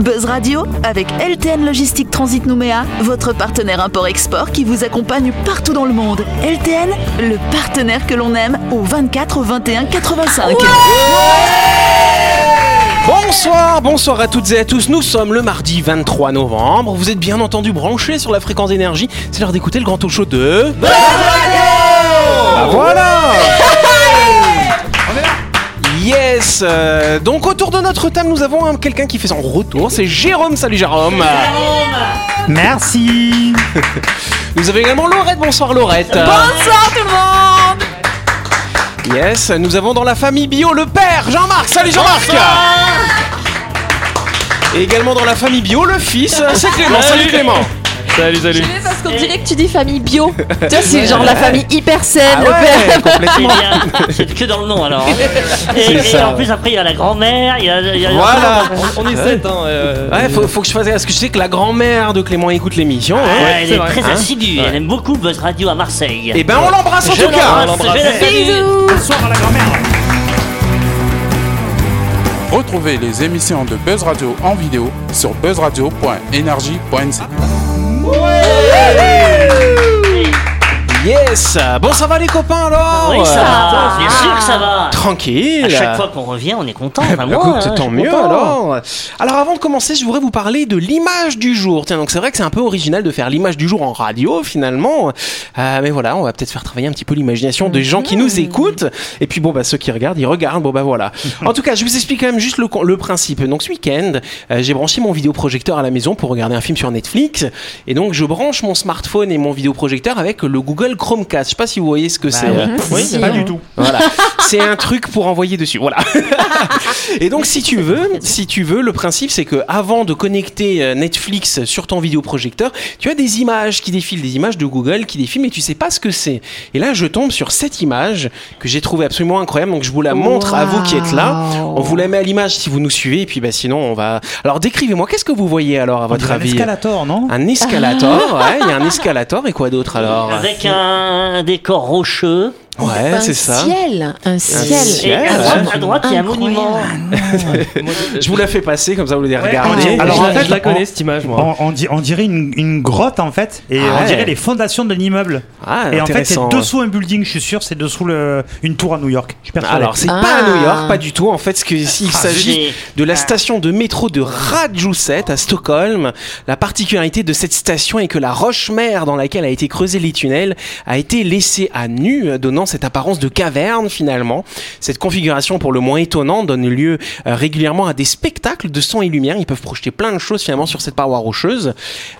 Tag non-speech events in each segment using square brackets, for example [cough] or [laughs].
Buzz Radio avec LTN Logistique Transit Nouméa, votre partenaire import-export qui vous accompagne partout dans le monde. LTN, le partenaire que l'on aime au 24 21 85. Bonsoir, bonsoir à toutes et à tous. Nous sommes le mardi 23 novembre. Vous êtes bien entendu branchés sur la fréquence d'énergie. C'est l'heure d'écouter le grand talk show de. Bah voilà [laughs] Yes euh, Donc autour de notre table, nous avons un- quelqu'un qui fait son retour. C'est Jérôme. Salut Jérôme Merci. [laughs] Nous avons également Laurette. Bonsoir Laurette Bonsoir tout le monde Yes, nous avons dans la famille bio le père Jean-Marc. Salut Jean-Marc Et également dans la famille bio le fils, c'est Clément. Salut Clément Salut, salut. Parce qu'on dirait que tu dis famille bio. [laughs] tu vois, c'est genre la famille hyper saine. Ah le père. ouais, C'est complètement. bien, c'est que dans le nom alors. hein. [laughs] Et, et ça. en plus après il y a la grand-mère, il y a, il y a- Voilà. On est sept, hein. euh, Ouais, faut, faut que je fasse. Parce que je sais que la grand-mère de Clément écoute l'émission. hein. Ouais, elle est vrai. très Hein assidue, elle aime beaucoup Buzz Radio à Marseille. Et ben on l'embrasse en Je tout cas. je. Bonsoir à la grand-mère. Retrouvez les émissions de Buzz Radio en vidéo sur buzzradio.energie.nc. ¡Uy! Yes. Bon, ça va les copains alors Oui, ça va, bien sûr que ça va. Tranquille. À chaque fois qu'on revient, on est content. Eh Enfin, ben, moi, écoute, hein, je tant suis mieux content. alors. Alors avant de commencer, je voudrais vous parler de l'image du jour. Tiens, donc c'est vrai que c'est un peu original de faire l'image du jour en radio finalement. Euh, mais voilà, on va peut-être faire travailler un petit peu l'imagination des gens qui nous écoutent. Et puis bon, bah ceux qui regardent, ils regardent. Bon bah voilà. [laughs] En tout cas, je vous explique quand même juste le principe. Donc ce week-end, euh, j'ai branché mon vidéoprojecteur à la maison pour regarder un film sur Netflix. Et donc je branche mon smartphone et mon vidéoprojecteur avec le Google Chromecast. Je sais pas si vous voyez ce que c'est. euh, Oui, pas du tout. voilà, c'est un truc pour envoyer dessus. Voilà. [laughs] Et donc si tu veux, si tu veux, le principe c'est que avant de connecter euh, Netflix sur ton vidéoprojecteur, tu as des images qui défilent, des images de Google qui défilent, mais tu sais pas ce que c'est. Et là, je tombe sur cette image que j'ai trouvée absolument incroyable. Donc je vous la montre à vous qui êtes là. On vous la met à l'image si vous nous suivez. Et puis bah sinon on va. Alors décrivez-moi, qu'est-ce que vous voyez alors à votre dirait un avis? escalator, non? Un escalator, ouais, il y a un escalator et quoi d'autre alors? Avec un décor rocheux. Ouais, un c'est ça. ciel, un ciel. ciel. Et à droite, à droite, il y a un Incroyable. monument. [laughs] Je vous la fais passer comme ça vous les on regardez. Alors en fait, je la connais on- cette image, moi. on, on di- on dirait une, une grotte en fait, et Ah on ouais. dirait les fondations de l'immeuble. Ah, Et en fait, c'est dessous un building, je suis sûr, c'est dessous le, une tour à New York. Je suis persuadé. Alors, c'est Ah. pas à New York, pas du tout. En fait, ce que, il s'agit de la station de métro de Radhuset à Stockholm. La particularité de cette station est que la roche-mère dans laquelle a été creusé les tunnels a été laissée à nu, donnant cette apparence de caverne finalement. Cette configuration, pour le moins étonnante, donne lieu euh, régulièrement à des spectacles de son et lumière. Ils peuvent projeter plein de choses finalement sur cette paroi rocheuse.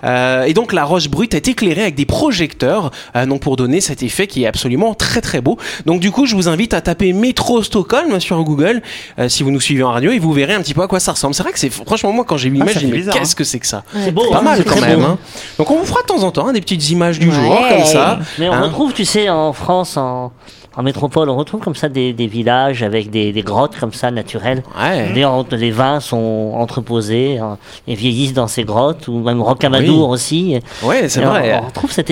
Euh, et donc, la roche brute est éclairée avec des projecteurs, euh, donc pour donner cet effet qui est absolument très très beau. Donc, du coup, je vous invite à taper métro Stockholm sur Google euh, si vous nous suivez en radio et vous verrez un petit peu à quoi ça ressemble. C'est vrai que c'est franchement moi quand j'ai vu l'image, dit fait mais bizarre, hein. qu'est-ce que c'est que ça C'est beau, Pas hein, mal quand même. hein. Donc on vous fera de temps en temps hein, des petites images du Ouais. jour comme ça. Mais on Hein retrouve, tu sais, en France, en, en métropole, on retrouve comme ça des, des villages avec des, des grottes comme ça naturelles. Ouais. D'ailleurs, on- les vins sont entreposés hein, et vieillissent dans ces grottes, ou même Rocamadour aussi. Ouais, c'est Et on- vrai. On, retrouve cet,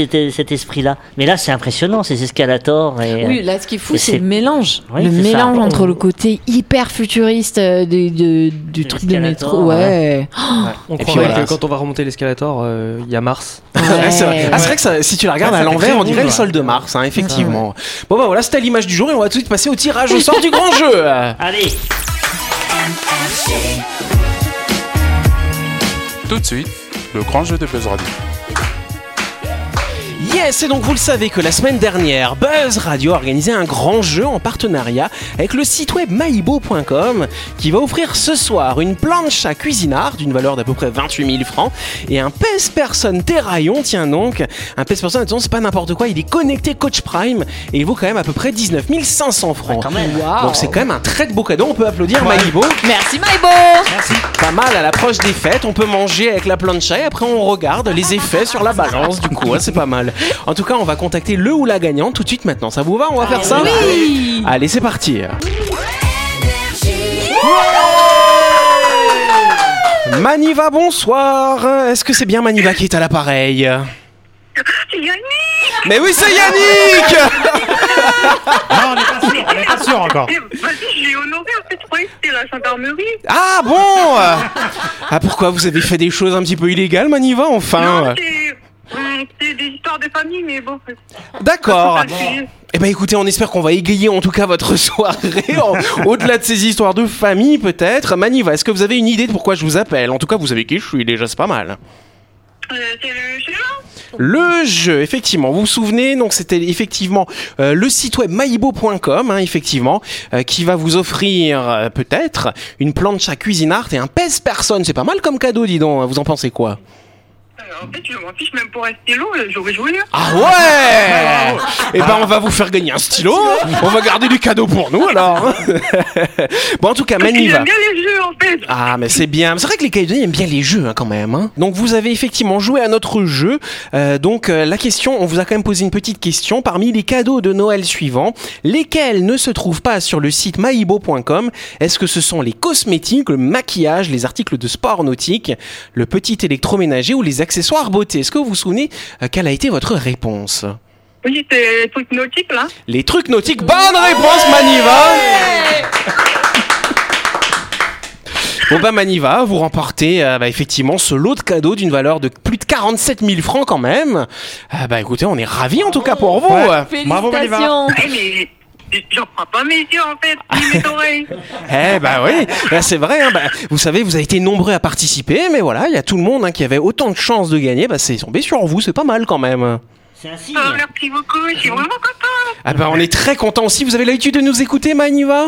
esprit-là. Mais là, c'est impressionnant, ces escalators. Et, Oui, là, ce qui est fou, c'est le mélange. Oui, le ça. mélange entre le côté hyper futuriste euh, du, du- du De truc de métro. Ouais. On Et puis croirait voilà. que quand on va remonter l'escalator, euh, il y a Mars. Ouais, [laughs] c'est vrai. Ouais. Ah, c'est vrai que ça- si tu la regardes Ouais, à l'envers, on dirait le sol ouais. de Mars, hein, effectivement. Bon bah voilà, c'était l'image du jour et on va tout de suite passer au tirage au sort du grand jeu. [laughs] Allez, Tout de suite, le grand jeu de Buzz Radio. Yes, et donc vous le savez que la semaine dernière, Buzz Radio a organisé un grand jeu en partenariat avec le site web maibo.com qui va offrir ce soir une planche à cuisinard d'une valeur d'à peu près 28 000 francs et un pèse-personne terraillon, tiens donc, un pèse-personne, attention, c'est pas n'importe quoi, il est connecté Coach Prime et il vaut quand même à peu près 19 500 francs. quand même. Donc c'est quand même un très beau cadeau, on peut applaudir Maibo. Merci, Maïbo Merci. Pas mal à l'approche des fêtes, on peut manger avec la plancha et après on regarde les effets sur la balance du coup, hein, c'est pas mal. En tout cas, on va contacter le ou la gagnante tout de suite maintenant. Ça vous va On va faire ça Oui Allez, c'est parti. Maniva, bonsoir. Est-ce que c'est bien Maniva qui est à l'appareil C'est Yannick Mais oui, c'est Yannick [laughs] Non, on n'est pas sûr, on n'est pas sûr encore. Eh, Vas-y, je l'ai honoré, en fait, je croyais que c'était la gendarmerie. Ah bon Ah pourquoi vous avez fait des choses un petit peu illégales, Maniva, enfin Non, c'est des histoires de famille, mais bon. D'accord. [laughs] Eh ben écoutez, on espère qu'on va égayer en tout cas votre [laughs] soirée, au-delà de ces histoires de famille peut-être. Maniva, est-ce que vous avez une idée de pourquoi je vous appelle? En tout cas, vous savez qui? Je suis déjà, c'est pas mal. Euh, c'est le jeu, là Le jeu, effectivement, vous vous souvenez, donc c'était effectivement euh, le site web maibo.com, hein, effectivement, euh, qui va vous offrir peut-être une planche à cuisinart et un pèse-personne. C'est pas mal comme cadeau, dis donc. Vous en pensez quoi? En fait, je m'en fiche même pour un stylo, euh, j'aurais joué. hein. Ah ouais Eh ben, on va vous faire gagner un stylo. On va garder du cadeau pour nous alors. [laughs] bon, en tout cas, Maniva. J'aime bien les jeux, en fait. Ah mais c'est bien, c'est vrai que les Calédoniens aiment bien les jeux hein, quand même. hein. Donc vous avez effectivement joué à notre jeu. Euh, donc euh, la question, on vous a quand même posé une petite question. Parmi les cadeaux de Noël suivants, lesquels ne se trouvent pas sur le site maibo.com Est-ce que ce sont les cosmétiques, le maquillage, les articles de sport nautique, le petit électroménager ou les accessoires beauté? Est-ce que vous vous souvenez euh, quelle a été votre réponse? Oui, c'est les trucs nautiques, là. Les trucs nautiques, bonne réponse Maniva Bon bah Maniva, vous remportez euh, bah, effectivement ce lot de cadeaux d'une valeur de plus de 47 000 francs quand même. Euh, bah écoutez, on est ravis en tout cas pour vous. Ouais. Bravo, Maniva. Eh, mais j'en prends pas mes yeux, en fait, ni mes oreilles. [laughs] Eh bah oui, Bah, c'est vrai. hein, bah, vous savez, vous avez été nombreux à participer, mais voilà, il y a tout le monde hein, qui avait autant de chances de gagner. Bah c'est tombé sur vous, c'est pas mal quand même. C'est un signe. Ah, merci beaucoup, je suis vraiment content. Ah bah on est très content aussi. Vous avez l'habitude de nous écouter, Maniva?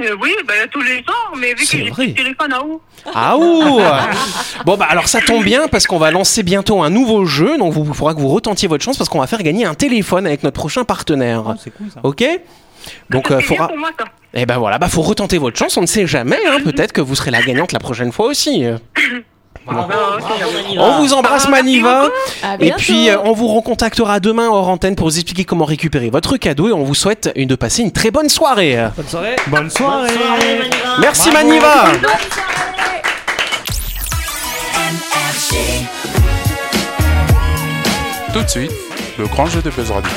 Euh, oui, bah, tous les jours, mais vu que j'ai plus de téléphone à où? Ah ouh [laughs] Bon bah alors ça tombe bien parce qu'on va lancer bientôt un nouveau jeu, donc vous il faudra que vous retentiez votre chance parce qu'on va faire gagner un téléphone avec notre prochain partenaire. Oh, C'est cool ça. Ok? Donc C'est euh, faudra... pour moi, ça. Eh ben voilà, bah faut retenter votre chance, on ne sait jamais, hein, [laughs] peut-être que vous serez la gagnante la prochaine fois aussi. [laughs] Bravo, bravo, Maniva. On vous embrasse Ah, Maniva et puis euh, on vous recontactera demain hors antenne pour vous expliquer comment récupérer votre cadeau et on vous souhaite une, de passer une très bonne soirée. Bonne soirée. Bonne Bonne soirée. soirée, Maniva. Merci Bravo. Maniva Tout de suite, le grand jeu de Buzz Radio.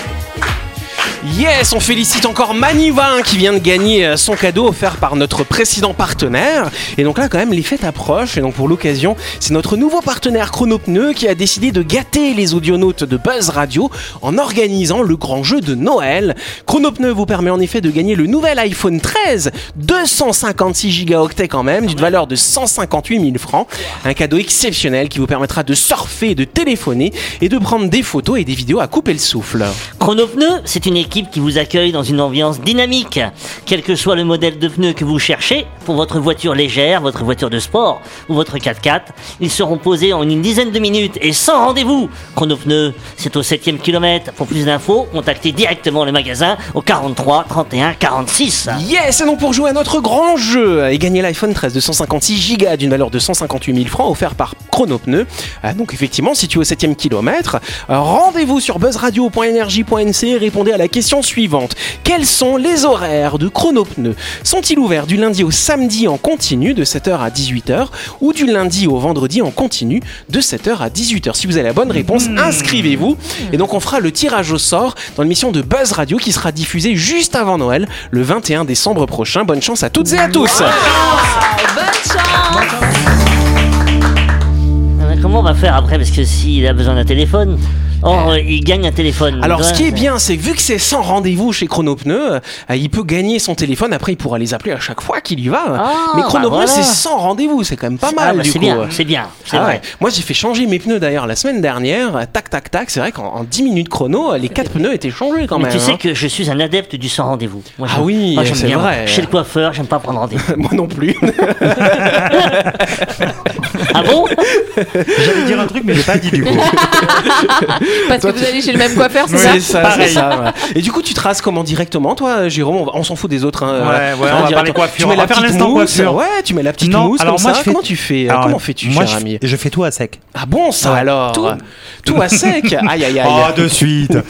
Yes, on félicite encore Maniva qui vient de gagner euh, son cadeau offert par notre précédent partenaire. Et donc là, quand même, les fêtes approchent. Et donc pour l'occasion, c'est notre nouveau partenaire Chronopneu qui a décidé de gâter les audionautes de Buzz Radio en organisant le grand jeu de Noël. Chronopneu vous permet en effet de gagner le nouvel iPhone 13, 256 gigaoctets quand même, d'une valeur de 158 000 francs. Un cadeau exceptionnel qui vous permettra de surfer, de téléphoner et de prendre des photos et des vidéos à couper le souffle. Chronopneu, c'est une équipe qui vous accueille dans une ambiance dynamique. Quel que soit le modèle de pneu que vous cherchez, pour votre voiture légère, votre voiture de sport ou votre 4x4, ils seront posés en une dizaine de minutes et sans rendez-vous. Chronopneu, c'est au 7ème kilomètre. Pour plus d'infos, contactez directement le magasin au 43 31 46. Yes, donc pour jouer à notre grand jeu et gagner l'iPhone 13 de 156 Go d'une valeur de 158 000 francs offert par Chronopneu, euh, donc effectivement situé au 7ème kilomètre, euh, rendez-vous sur buzzradio.energie.nc et répondez à la question suivante. Quels sont les horaires de Chronopneu Sont-ils ouverts du lundi au samedi en continu de 7h à 18h ou du lundi au vendredi en continu de 7h à 18h Si vous avez la bonne réponse, inscrivez-vous et donc on fera le tirage au sort dans l'émission de Buzz Radio qui sera diffusée juste avant Noël le 21 décembre prochain. Bonne chance à toutes et à tous. Bonne chance Comment on va faire après? Parce que s'il a besoin d'un téléphone, or euh, il gagne un téléphone. Alors, ce qui est bien, c'est que vu que c'est sans rendez-vous chez Chronopneu, euh, il peut gagner son téléphone. Après, il pourra les appeler à chaque fois qu'il y va. Ah, Mais bah Chronopneu, voilà. c'est sans rendez-vous. C'est quand même pas Ah, mal bah, du c'est coup. bien, c'est bien, c'est Ah vrai. ouais. Moi, j'ai fait changer mes pneus d'ailleurs la semaine dernière. Tac, tac, tac. C'est vrai qu'en en 10 minutes chrono, les quatre pneus étaient changés quand Mais même. tu sais hein. que je suis un adepte du sans rendez-vous. Ah oui, c'est bien. vrai. Chez le coiffeur, j'aime pas prendre rendez-vous. [laughs] Moi non plus. [laughs] ah bon? J'allais dire un truc, mais j'ai pas dit du coup. [laughs] Parce que vous allez chez le même coiffeur, c'est ça C'est ça, ça. Et du coup, tu traces comment directement, toi, Jérôme On, va- on s'en fout des autres. hein, Ouais, ouais, on va directement. parler coiffure. Tu mets On la va petite mousse. Ouais, tu mets la petite Non, mousse alors comme moi, ça. je fais- Comment tu fais Alors, Comment fais-tu, moi, cher je, ami je fais tout à sec. Ah bon, ça alors Tout Tout à sec [laughs] Aïe, aïe, aïe. Oh, de suite. Non,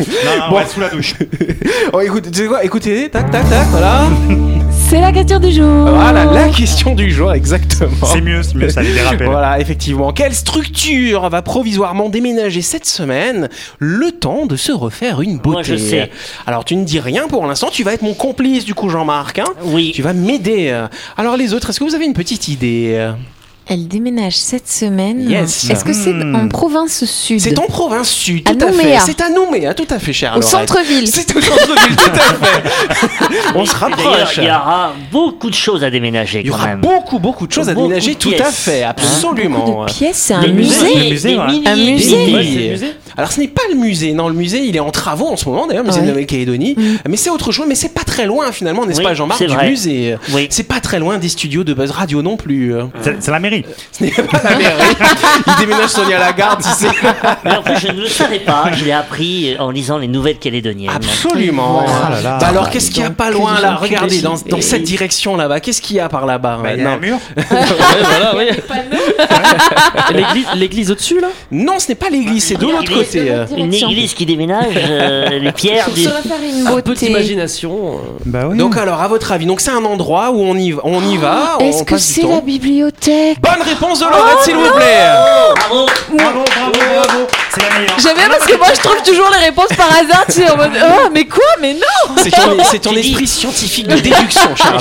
on va sous la douche. [laughs] Oh, Écoutez, tac, tac, tac, voilà. [laughs] C'est la question du jour. Voilà, la question du jour, exactement. C'est mieux, c'est mieux, ça déraper. [laughs] là. Voilà, effectivement. Quelle structure va provisoirement déménager cette semaine le temps de se refaire une beauté? Moi, je sais. Alors, tu ne dis rien pour l'instant, tu vas être mon complice du coup, Jean-Marc. hein Oui. Tu vas m'aider. Alors, les autres, est-ce que vous avez une petite idée? Elle déménage cette semaine. Yes. Est-ce que c'est Hmm. en province sud? C'est en province sud, À tout à fait. Nouméa. C'est à Nouméa, tout à fait, cher Au centre-ville. C'est au centre-ville, tout à fait. [laughs] On se rapproche. Il y aura beaucoup de choses à déménager Il y quand aura même. beaucoup, beaucoup de choses à déménager, tout à fait, absolument. Beaucoup de pièces, c'est un musée. Le musée, Un musée. le musée. Alors ce n'est pas le musée, non, le musée il est en travaux en ce moment d'ailleurs, musée Ouais. de Nouvelle-Calédonie, mais c'est autre chose, mais c'est pas très loin finalement, n'est-ce Oui, pas Jean-Marc, c'est du vrai. musée? Oui. C'est pas très loin des studios de Buzz Radio non plus. C'est c'est la mairie. [laughs] Ce n'est pas la mairie. Il déménage Sonia Lagarde, tu sais. Mais en plus, je ne le savais pas. Je l'ai appris en lisant les nouvelles calédoniennes. Absolument. Oh là là. Bah alors qu'est-ce qu'il y a pas loin là Regardez dans, dans cette direction là-bas, qu'est-ce qu'il y a par là-bas Bah, il y a non. un mur. [laughs] Ouais, voilà, oui. [laughs] L'église, l'église au-dessus là? Non, ce n'est pas l'église, c'est de l'autre côté. Une église qui déménage, euh, [laughs] les pierres du... Ça va faire une Un peu beauté. d'imagination. euh. Bah oui. Donc alors à votre avis, donc c'est un endroit où on y va, on y va, on Est-ce que passe du c'est temps. la bibliothèque? Bonne réponse de Laurette, s'il vous plaît. Bravo bravo, bravo, bravo. J'aime bien parce que moi je trouve toujours les réponses par hasard, tu sais, en mode Oh, mais quoi Mais non C'est ton, [laughs] c'est ton Tu dis- esprit scientifique de déduction, [laughs] fois,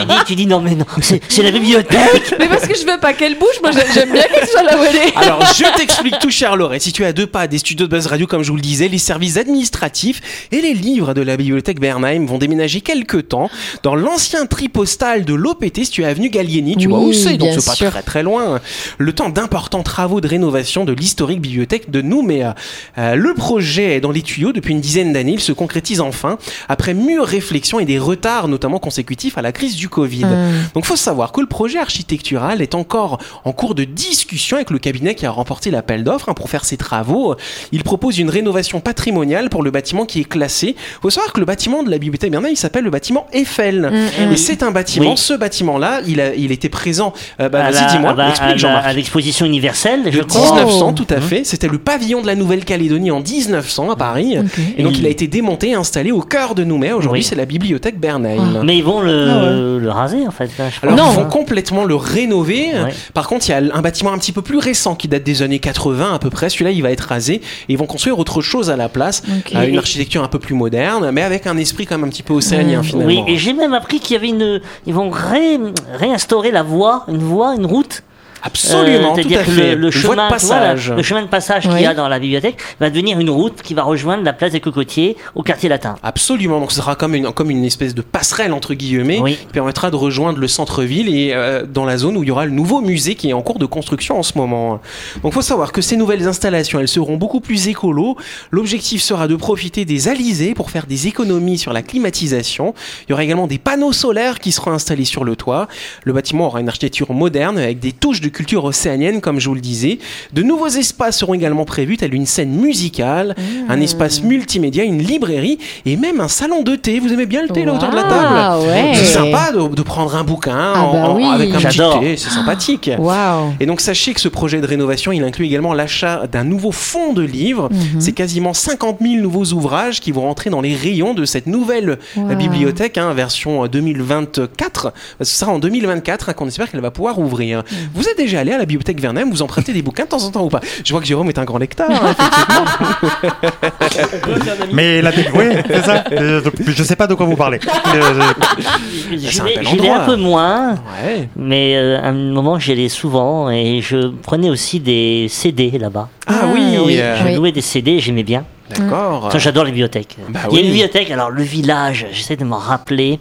tu dis, tu dis non mais non, c'est c'est la bibliothèque. Mais parce que je veux pas qu'elle bouge, moi j'aime- bien qu'elle soit là où elle est. Alors, je t'explique tout, cher Laurette. Situé à deux pas des studios de Buzz Radio, comme je vous le disais, les services administratifs et les livres de la bibliothèque Bernheim vont déménager quelque temps dans l'ancien tri postal de l'OPT, situé avenue Gallieni. Tu Oui, vois où c'est, donc c'est pas très très loin. Le temps d'importants travaux de rénovation de l'historique bibliothèque de Nouméa. Euh, le projet est dans les tuyaux depuis une dizaine d'années. Il se concrétise enfin après mûre réflexion et des retards, notamment consécutifs à la crise du Covid. Donc, faut savoir que le projet architectural est encore en cours de discussion avec le cabinet qui a remporté l'appel d'offres hein, pour faire ses travaux. Il propose une rénovation patrimoniale pour le bâtiment qui est classé. Faut savoir que le bâtiment de la bibliothèque Bernheim, il s'appelle le bâtiment Eiffel. Et c'est un bâtiment. Oui. Ce bâtiment-là, il a, il était présent. Euh, bah, À vas-y, dis-moi, l'exposition universelle, je De crois. 1900, tout à fait. C'était le pavillon de la Nouvelle-Calédonie en 1900 à Paris. Et donc, il a été démonté et installé au cœur de Nouméa. Aujourd'hui, Oui. c'est la bibliothèque Bernheim. Mais ils vont le, le raser en fait. là, je Alors, pense. ils vont complètement le rénover. Ouais. Par contre, il y a un bâtiment un petit peu plus récent qui date des années 80 à peu près. Celui-là, il va être rasé. Et ils vont construire autre chose à la place. Euh, une architecture un peu plus moderne, mais avec un esprit quand même un petit peu océanien finalement. Oui, et j'ai même appris qu'il y avait une. Ils vont ré- réinstaurer la voie, une voie, une route. Absolument, Euh, tout à que fait. le, chemin, de tu vois, passage. le chemin de passage qu'il y a dans la bibliothèque va devenir une route qui va rejoindre la place des Cocotiers au quartier latin. Absolument, donc ce sera comme une, comme une espèce de passerelle entre guillemets Oui. qui permettra de rejoindre le centre-ville et euh, dans la zone où il y aura le nouveau musée qui est en cours de construction en ce moment. Donc faut savoir que ces nouvelles installations, elles seront beaucoup plus écolo. L'objectif sera de profiter des alizés pour faire des économies sur la climatisation. Il y aura également des panneaux solaires qui seront installés sur le toit. Le bâtiment aura une architecture moderne avec des touches de culture océanienne comme je vous le disais. De nouveaux espaces seront également prévus tels une scène musicale, un espace multimédia, une librairie et même un salon de thé. Vous aimez bien le thé là autour de la table Ah ouais. C'est sympa de, de prendre un bouquin Ah en- bah en- avec un petit thé, c'est sympathique. Et donc sachez que ce projet de rénovation, il inclut également l'achat d'un nouveau fonds de livres. Mhm. C'est quasiment 50 000 nouveaux ouvrages qui vont rentrer dans les rayons de cette nouvelle euh, Wow. bibliothèque, hein, version euh, 2024. Parce que ce sera en 2024 hein, qu'on espère qu'elle va pouvoir ouvrir. Mhm. Vous êtes déjà allé à la bibliothèque Vernem, vous empruntez des bouquins de temps en temps ou pas? Je vois que Jérôme est un grand lecteur. hein, effectivement. [laughs] Mais la oui, c'est ça. Euh, je sais pas de quoi vous parlez. [laughs] Euh, J'y c'est un bel endroit. un peu moins, ouais. mais euh, à un moment j'y allais souvent et je prenais aussi des CD là-bas. Ah oui, oui. euh, Je louais des CD, j'aimais bien. d'accord. J'adore les bibliothèques. Bah Il y a oui. une bibliothèque, alors le village, j'essaie de m'en rappeler.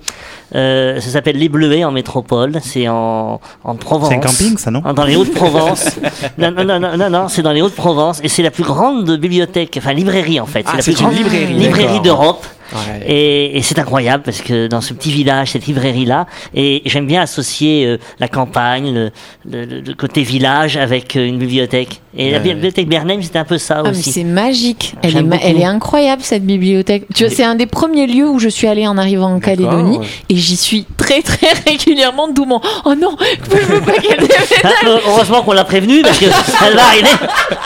Euh, ça s'appelle Les Bleuets en métropole. C'est en, en Provence. C'est un camping, ça, non? Dans les Hauts-de-Provence. [laughs] non, non, non, non, non, non, c'est dans les Hauts-de-Provence. Et c'est la plus grande bibliothèque, enfin librairie en fait. Ah, la c'est plus une grande librairie, librairie d'Europe. Ouais. Et, et c'est incroyable parce que dans ce petit village, cette librairie-là, et j'aime bien associer euh, la campagne, le, le- le- le côté village avec euh, une bibliothèque. Et la bibliothèque Bernheim, c'était un peu ça Ah, aussi. c'est magique. Elle est, J'aime ma- beaucoup. elle est incroyable cette bibliothèque. Tu vois, c'est un des premiers lieux où je suis allée en arrivant en. Calédonie et j'y suis très très régulièrement d'où mon oh non je veux pas qu'elle [laughs] déménage. Ah, heureusement qu'on l'a prévenue parce qu'elle va arriver,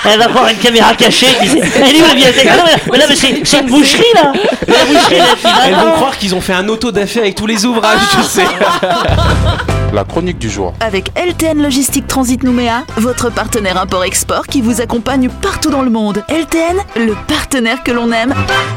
elle va voir une caméra cachée. Elle est où la bibliothèque Ah mais, mais là, mais c'est c'est une boucherie là La boucherie là, Elles vont croire qu'ils ont fait un auto d'affaires avec tous les ouvrages, tu sais. [laughs] La chronique du jour. Avec LTN Logistique Transit Nouméa, votre partenaire import-export qui vous accompagne partout dans le monde. LTN, le partenaire que l'on aime.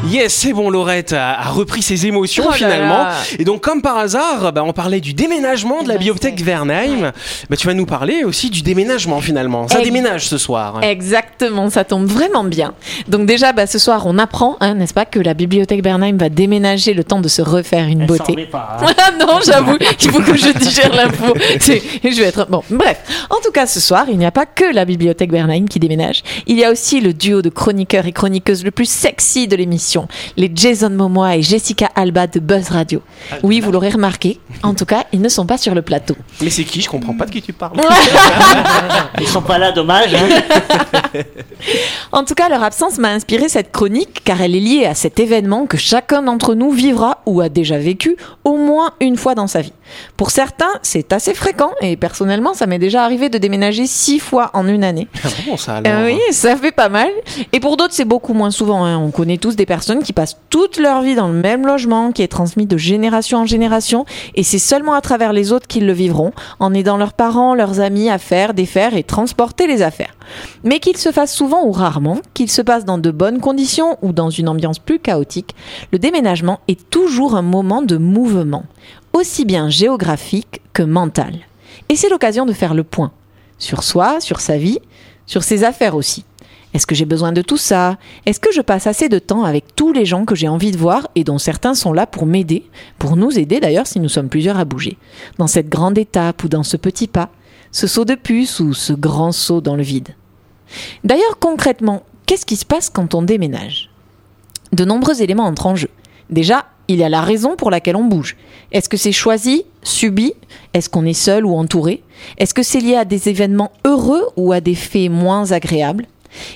Yes, c'est bon, Laurette a, a repris ses émotions Oh finalement. là. Et donc, comme par hasard, bah, on parlait du déménagement de la bibliothèque Vernheim. Bah, tu vas nous parler aussi du déménagement finalement. Ça Ex- déménage ce soir. Exactement, ça tombe vraiment bien. Donc déjà, bah, ce soir, on apprend, hein, n'est-ce pas, que la bibliothèque Bernheim va déménager le temps de se refaire une Elle beauté. pas, hein. Ah [laughs] non, j'avoue qu'il faut que je digère l'info. [laughs] Je vais être bon. Bref, en tout cas, ce soir, il n'y a pas que la bibliothèque Bernheim qui déménage. Il y a aussi le duo de chroniqueurs et chroniqueuses le plus sexy de l'émission, les Jason Momoa et Jessica Alba de Buzz Radio. Oui, vous l'aurez remarqué. En tout cas, ils ne sont pas sur le plateau. Mais c'est qui? Je comprends pas de qui tu parles. [laughs] [laughs] Ils sont pas là, dommage. hein. En tout cas, leur absence m'a inspiré cette chronique car elle est liée à cet événement que chacun d'entre nous vivra ou a déjà vécu au moins une fois dans sa vie. Pour certains, c'est assez fréquent et personnellement, ça m'est déjà arrivé de déménager six fois en une année. Ah bon, ça alors. Euh, oui, ça fait pas mal. Et pour d'autres, c'est beaucoup moins souvent. hein. On connaît tous des personnes qui passent toute leur vie dans le même logement, qui est transmis de génération en génération, et c'est seulement à travers les autres qu'ils le vivront, en aidant leurs parents, leurs amis à faire, défaire et transporter les affaires. Mais qu'il se fasse souvent ou rarement, qu'il se passe dans de bonnes conditions ou dans une ambiance plus chaotique, le déménagement est toujours un moment de mouvement, aussi bien géographique que mental. Et c'est l'occasion de faire le point sur soi, sur sa vie, sur ses affaires aussi. Est-ce que j'ai besoin de tout ça? Est-ce que je passe assez de temps avec tous les gens que j'ai envie de voir et dont certains sont là pour m'aider, pour nous aider d'ailleurs si nous sommes plusieurs à bouger, dans cette grande étape ou dans ce petit pas, ce saut de puce ou ce grand saut dans le vide? D'ailleurs concrètement, qu'est-ce qui se passe quand on déménage? De nombreux éléments entrent en jeu. Déjà, il y a la raison pour laquelle on bouge. Est-ce que c'est choisi, subi? Est-ce qu'on est seul ou entouré? Est-ce que c'est lié à des événements heureux ou à des faits moins agréables?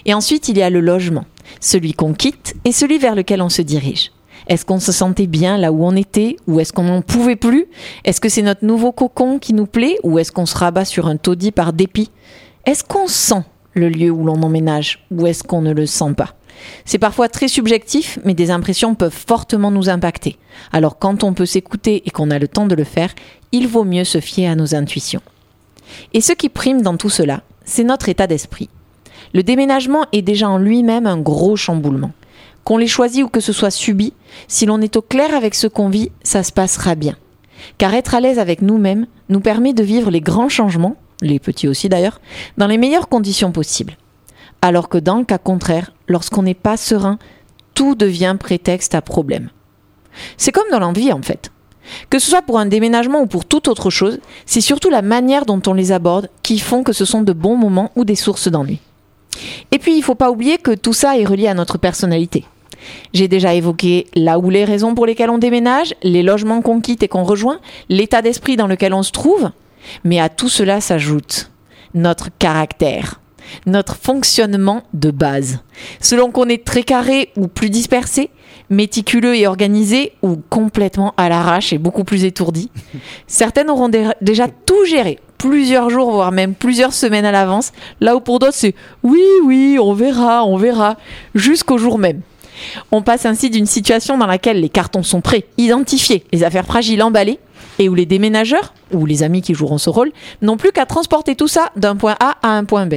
Et ensuite, il y a le logement, celui qu'on quitte et celui vers lequel on se dirige. Est-ce qu'on se sentait bien là où on était ou est-ce qu'on n'en pouvait plus? Est-ce que c'est notre nouveau cocon qui nous plaît ou est-ce qu'on se rabat sur un taudis par dépit? Est-ce qu'on sent le lieu où l'on emménage ou est-ce qu'on ne le sent pas? C'est parfois très subjectif, mais des impressions peuvent fortement nous impacter. Alors quand on peut s'écouter et qu'on a le temps de le faire, il vaut mieux se fier à nos intuitions. Et ce qui prime dans tout cela, c'est notre état d'esprit. Le déménagement est déjà en lui-même un gros chamboulement. Qu'on l'ait choisi ou que ce soit subi, si l'on est au clair avec ce qu'on vit, ça se passera bien. Car être à l'aise avec nous-mêmes nous permet de vivre les grands changements, les petits aussi d'ailleurs, dans les meilleures conditions possibles. Alors que dans le cas contraire, lorsqu'on n'est pas serein, tout devient prétexte à problème. C'est comme dans l'envie en fait. Que ce soit pour un déménagement ou pour toute autre chose, c'est surtout la manière dont on les aborde qui font que ce sont de bons moments ou des sources d'ennui. Et puis, il ne faut pas oublier que tout ça est relié à notre personnalité. J'ai déjà évoqué là où les raisons pour lesquelles on déménage, les logements qu'on quitte et qu'on rejoint, l'état d'esprit dans lequel on se trouve, mais à tout cela s'ajoute notre caractère notre fonctionnement de base. Selon qu'on est très carré ou plus dispersé, méticuleux et organisé ou complètement à l'arrache et beaucoup plus étourdi. [laughs] Certaines auront dé- déjà tout géré, plusieurs jours, voire même plusieurs semaines à l'avance, là où pour d'autres c'est oui, oui, on verra, on verra, jusqu'au jour même. On passe ainsi d'une situation dans laquelle les cartons sont prêts, identifiés, les affaires fragiles emballées, et où les déménageurs, ou les amis qui joueront ce rôle, n'ont plus qu'à transporter tout ça d'un point A à un point B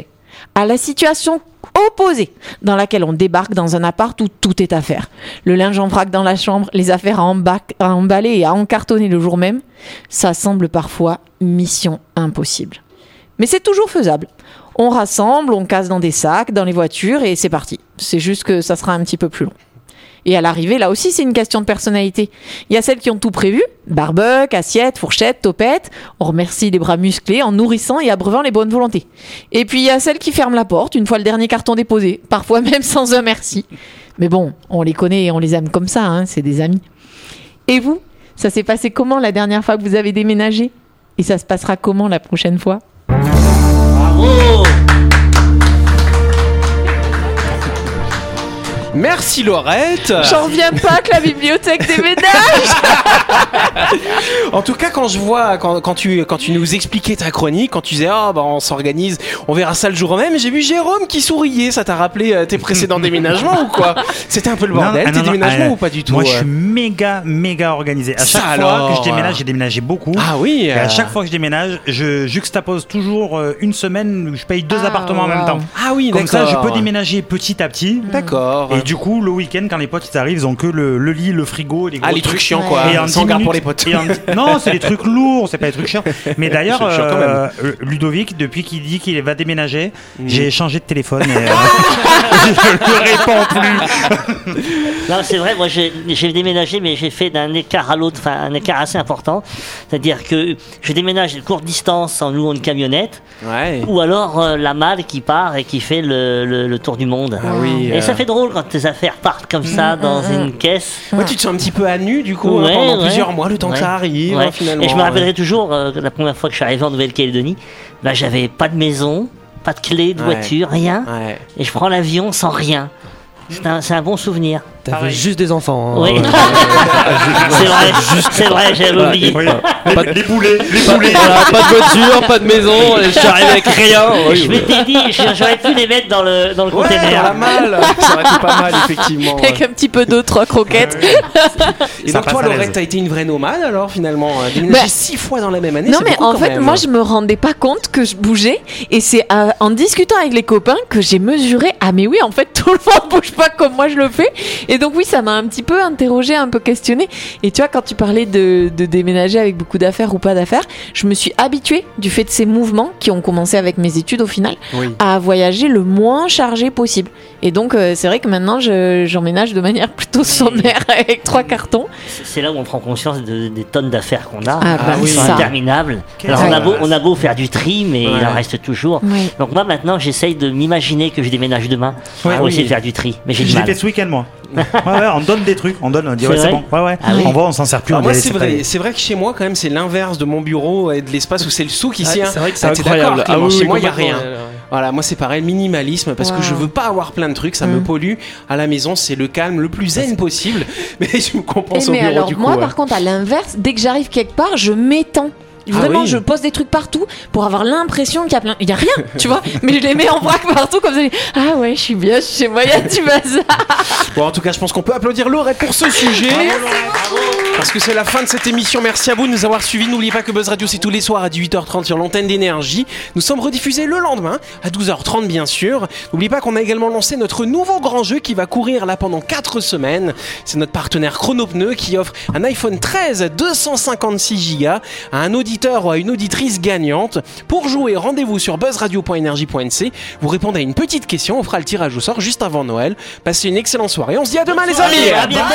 à la situation opposée dans laquelle on débarque dans un appart où tout est à faire. Le linge en vrac dans la chambre, les affaires à, à emballer et à encartonner le jour même, ça semble parfois mission impossible. Mais c'est toujours faisable. On rassemble, on casse dans des sacs, dans les voitures et c'est parti. C'est juste que ça sera un petit peu plus long. Et à l'arrivée, là aussi, c'est une question de personnalité. Il y a celles qui ont tout prévu, barbecue, assiette, fourchette, topette. On remercie les bras musclés en nourrissant et abreuvant les bonnes volontés. Et puis il y a celles qui ferment la porte une fois le dernier carton déposé, parfois [laughs] même sans un merci. Mais bon, on les connaît et on les aime comme ça, hein, c'est des amis. Et vous, ça s'est passé comment la dernière fois que vous avez déménagé? Et ça se passera comment la prochaine fois? Bravo Merci Laurette. J'en reviens pas que la bibliothèque déménage. [laughs] En tout cas, quand je vois, quand, quand tu, quand tu nous expliquais ta chronique, quand tu disais, ah bah on s'organise, on verra ça le jour même, j'ai vu Jérôme qui souriait. Ça t'a rappelé euh, tes précédents [laughs] déménagements ou quoi? C'était un peu le bordel, Non, ah, tes non, non, déménagements ah, ou pas du tout Moi, je euh suis méga, méga organisé. À Ça chaque fois alors, que je euh. déménage, j'ai déménagé beaucoup. Ah oui. Et euh, à chaque fois que je déménage, je juxtapose toujours euh, une semaine où je paye deux Ah, appartements en même temps. Ah oui, Comme ça, je peux déménager petit à petit. D'accord. Et du coup, le week-end, quand les potes ils arrivent, ils ont que le, le lit, le frigo, les gros Ah, les trucs chiants quoi. Et en Sans 10 garde pour minutes- les potes. et en- [laughs] non, c'est des trucs lourds, c'est pas des trucs chiants. Mais [laughs] d'ailleurs, C'est chiant quand euh, euh, Ludovic, depuis qu'il dit qu'il va déménager, Mhm. j'ai changé de téléphone. Et, [laughs] euh, je ne réponds plus. Non, c'est vrai, moi j'ai j'ai déménagé, mais j'ai fait d'un écart à l'autre, enfin un écart assez important. C'est-à-dire que je déménage de courte distance en louant une camionnette, Ouais. ou alors euh, la malle qui part et qui fait le, le- le tour du monde. Ah oui. Et euh, ça fait drôle quand tes affaires partent comme ça dans une caisse. Ouais, tu te sens un petit peu à nu du coup hein, Ouais, pendant ouais. plusieurs mois, le temps que ça arrive hein, finalement. Et je me rappellerai toujours euh, la première fois que je suis arrivé en Nouvelle-Calédonie, bah, j'avais pas de maison, pas de clé de voiture, rien. Et je prends l'avion sans rien. C'est un, c'est un bon souvenir. T'avais juste des enfants. hein. Oui. [laughs] c'est vrai, c'est vrai, j'avais oublié. Oui. Les, les boulets, les Pas, boulets. voilà, pas de voiture, pas de maison, [laughs] je suis arrivé avec rien. Oui, Je m'étais dit, j'aurais pu les mettre dans le, dans le Ouais, container. dans la malle, ça aurait été pas mal effectivement. Avec un petit peu d'eau, trois croquettes. Et Ça donc toi, Laurette, t'as été une vraie nomade alors finalement, déménager Bah, six fois dans la même année. Non mais beaucoup, en fait même. moi je me rendais pas compte que je bougeais et c'est euh, en discutant avec les copains que j'ai mesuré ah mais oui en fait [laughs] tout le monde bouge pas comme moi je le fais et donc oui ça m'a un petit peu interrogé un peu questionné et tu vois quand tu parlais de, de déménager avec beaucoup d'affaires ou pas d'affaires je me suis habituée du fait de ces mouvements qui ont commencé avec mes études au final Oui. à voyager le moins chargé possible et donc euh, c'est vrai que maintenant je- j'emménage de manière [laughs] plutôt sommaire avec trois cartons C'est là où on prend conscience de- des tonnes d'affaires qu'on a. Ah, bah, qui sont ça. interminables. Alors on a, beau, angoisse. on a beau faire du tri, mais il en reste toujours. Oui. Donc moi maintenant j'essaye de m'imaginer que je déménage demain Ouais, pour oui. essayer de faire du tri. Mais j'ai du Je l'ai mal. fait ce week-end, moi. Ouais, ouais, on donne des trucs, on donne, on dit ouais, c'est bon. Ouais, ouais. Ah oui. On voit, on s'en sert plus. On moi c'est vrai, c'est vrai que chez moi quand même c'est l'inverse de mon bureau et de l'espace où c'est le souk ici. Ah, c'est vrai que c'est Ah, incroyable. oui, chez oui, moi il y a rien. Voilà, moi c'est pareil, minimalisme parce que je veux pas avoir plein de trucs, ça me Mm. pollue. À la maison c'est le calme le plus zen possible, [laughs] mais je me compense Eh, au mais bureau alors du coup. moi ouais. par contre à l'inverse, dès que j'arrive quelque part, je m'étends. Vraiment, oui. je pose des trucs partout pour avoir l'impression qu'il y a plein. Il y a rien, [laughs] tu vois. Mais je les mets en vrac partout comme ça. Ah ouais, je suis bien chez moi, il y a du bazar. [laughs] Bon, en tout cas, je pense qu'on peut applaudir Laurette pour ce sujet. Parce que c'est la fin de cette émission. Merci à vous de nous avoir suivis. N'oubliez pas que Buzz Radio, c'est tous les soirs à 18h30 sur l'antenne d'énergie. Nous sommes rediffusés le lendemain à 12h30, bien sûr. N'oubliez pas qu'on a également lancé notre nouveau grand jeu qui va courir là pendant 4 semaines. C'est notre partenaire Chronopneu qui offre un iPhone 13 256 Go à un auditeur ou à une auditrice gagnante. Pour jouer, rendez-vous sur buzzradio.energie.nc. Vous répondez à une petite question. On fera le tirage au sort juste avant Noël. Passez une excellente soirée. On se dit à demain, les amis. À bientôt.